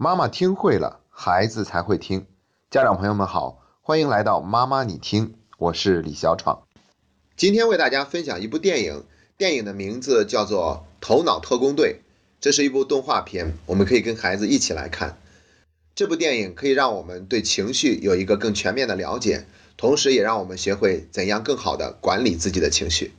妈妈听会了，孩子才会听。家长朋友们好，欢迎来到妈妈你听，我是李小闯。今天为大家分享一部电影，电影的名字叫做《头脑特工队》，这是一部动画片，我们可以跟孩子一起来看。这部电影可以让我们对情绪有一个更全面的了解，同时也让我们学会怎样更好的管理自己的情绪。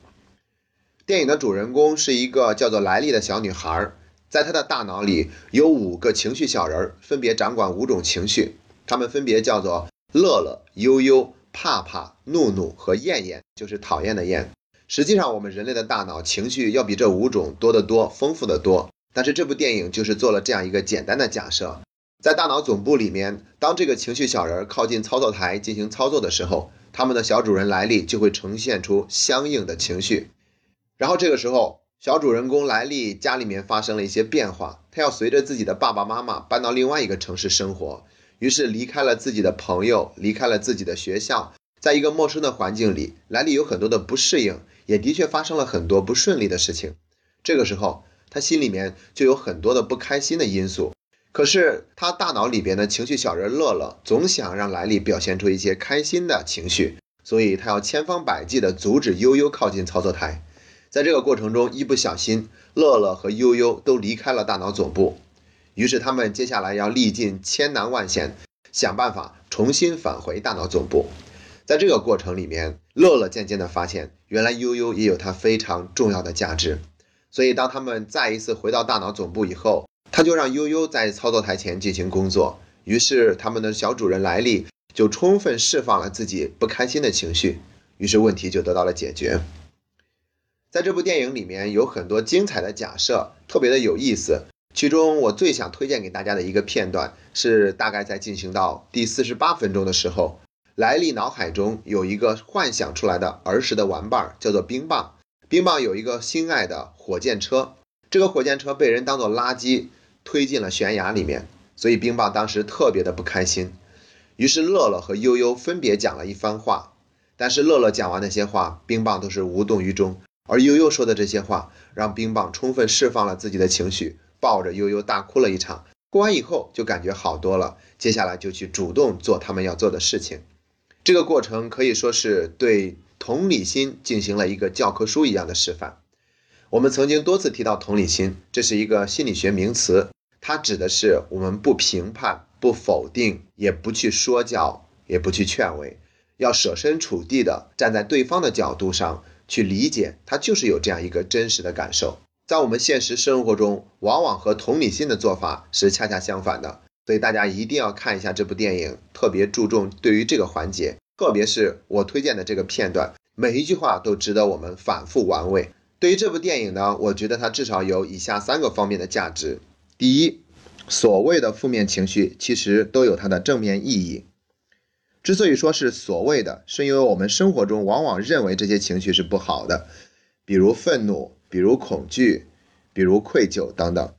电影的主人公是一个叫做莱利的小女孩。在他的大脑里有五个情绪小人，分别掌管五种情绪，他们分别叫做乐乐、悠悠、怕怕、怒怒和厌厌，就是讨厌的厌。实际上，我们人类的大脑情绪要比这五种多得多，丰富的多。但是这部电影就是做了这样一个简单的假设：在大脑总部里面，当这个情绪小人靠近操作台进行操作的时候，他们的小主人莱利就会呈现出相应的情绪，然后这个时候。小主人公莱利家里面发生了一些变化，他要随着自己的爸爸妈妈搬到另外一个城市生活，于是离开了自己的朋友，离开了自己的学校，在一个陌生的环境里，莱利有很多的不适应，也的确发生了很多不顺利的事情。这个时候，他心里面就有很多的不开心的因素，可是他大脑里边的情绪小人乐乐总想让莱利表现出一些开心的情绪，所以他要千方百计地阻止悠悠靠近操作台。在这个过程中，一不小心，乐乐和悠悠都离开了大脑总部。于是他们接下来要历尽千难万险，想办法重新返回大脑总部。在这个过程里面，乐乐渐渐地发现，原来悠悠也有它非常重要的价值。所以，当他们再一次回到大脑总部以后，他就让悠悠在操作台前进行工作。于是，他们的小主人莱利就充分释放了自己不开心的情绪，于是问题就得到了解决。在这部电影里面有很多精彩的假设，特别的有意思。其中我最想推荐给大家的一个片段是，大概在进行到第四十八分钟的时候，莱利脑海中有一个幻想出来的儿时的玩伴，叫做冰棒。冰棒有一个心爱的火箭车，这个火箭车被人当做垃圾推进了悬崖里面，所以冰棒当时特别的不开心。于是乐乐和悠悠分别讲了一番话，但是乐乐讲完那些话，冰棒都是无动于衷。而悠悠说的这些话，让冰棒充分释放了自己的情绪，抱着悠悠大哭了一场。哭完以后就感觉好多了，接下来就去主动做他们要做的事情。这个过程可以说是对同理心进行了一个教科书一样的示范。我们曾经多次提到同理心，这是一个心理学名词，它指的是我们不评判、不否定，也不去说教，也不去劝慰，要设身处地的站在对方的角度上。去理解，他就是有这样一个真实的感受。在我们现实生活中，往往和同理心的做法是恰恰相反的。所以大家一定要看一下这部电影，特别注重对于这个环节，特别是我推荐的这个片段，每一句话都值得我们反复玩味。对于这部电影呢，我觉得它至少有以下三个方面的价值：第一，所谓的负面情绪其实都有它的正面意义。之所以说是所谓的，是因为我们生活中往往认为这些情绪是不好的，比如愤怒，比如恐惧，比如愧疚等等。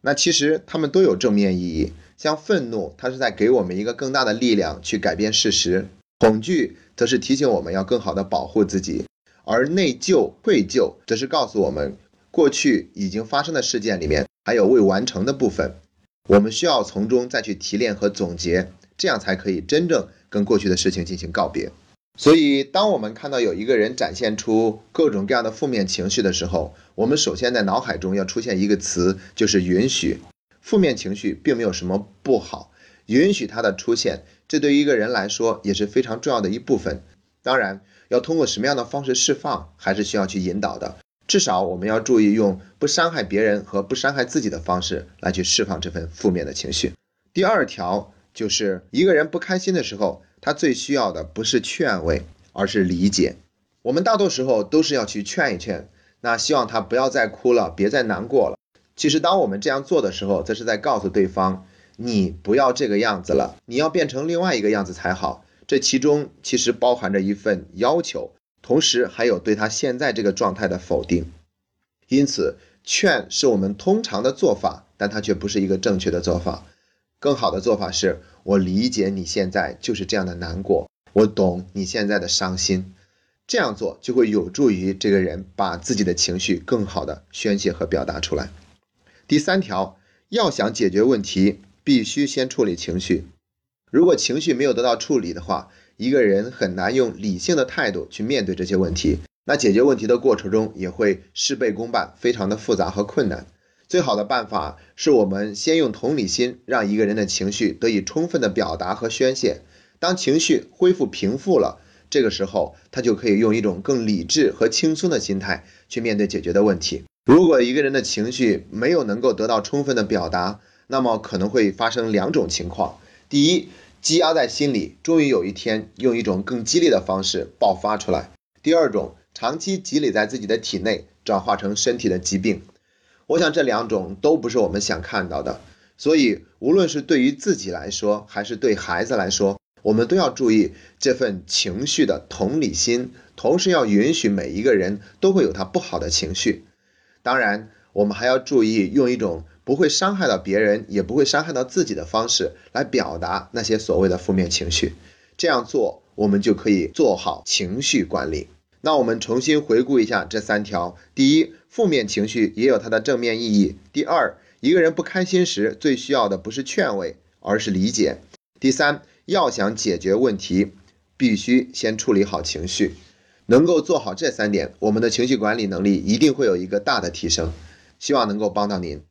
那其实他们都有正面意义。像愤怒，它是在给我们一个更大的力量去改变事实；恐惧，则是提醒我们要更好的保护自己；而内疚、愧疚，则是告诉我们过去已经发生的事件里面还有未完成的部分，我们需要从中再去提炼和总结。这样才可以真正跟过去的事情进行告别。所以，当我们看到有一个人展现出各种各样的负面情绪的时候，我们首先在脑海中要出现一个词，就是允许。负面情绪并没有什么不好，允许它的出现，这对于一个人来说也是非常重要的一部分。当然，要通过什么样的方式释放，还是需要去引导的。至少我们要注意用不伤害别人和不伤害自己的方式来去释放这份负面的情绪。第二条。就是一个人不开心的时候，他最需要的不是劝慰，而是理解。我们大多时候都是要去劝一劝，那希望他不要再哭了，别再难过了。其实，当我们这样做的时候，这是在告诉对方，你不要这个样子了，你要变成另外一个样子才好。这其中其实包含着一份要求，同时还有对他现在这个状态的否定。因此，劝是我们通常的做法，但它却不是一个正确的做法。更好的做法是，我理解你现在就是这样的难过，我懂你现在的伤心，这样做就会有助于这个人把自己的情绪更好的宣泄和表达出来。第三条，要想解决问题，必须先处理情绪。如果情绪没有得到处理的话，一个人很难用理性的态度去面对这些问题。那解决问题的过程中也会事倍功半，非常的复杂和困难。最好的办法是我们先用同理心，让一个人的情绪得以充分的表达和宣泄。当情绪恢复平复了，这个时候他就可以用一种更理智和轻松的心态去面对解决的问题。如果一个人的情绪没有能够得到充分的表达，那么可能会发生两种情况：第一，积压在心里，终于有一天用一种更激烈的方式爆发出来；第二种。长期积累在自己的体内，转化成身体的疾病。我想这两种都不是我们想看到的。所以，无论是对于自己来说，还是对孩子来说，我们都要注意这份情绪的同理心，同时要允许每一个人都会有他不好的情绪。当然，我们还要注意用一种不会伤害到别人，也不会伤害到自己的方式来表达那些所谓的负面情绪。这样做，我们就可以做好情绪管理。那我们重新回顾一下这三条：第一，负面情绪也有它的正面意义；第二，一个人不开心时最需要的不是劝慰，而是理解；第三，要想解决问题，必须先处理好情绪。能够做好这三点，我们的情绪管理能力一定会有一个大的提升。希望能够帮到您。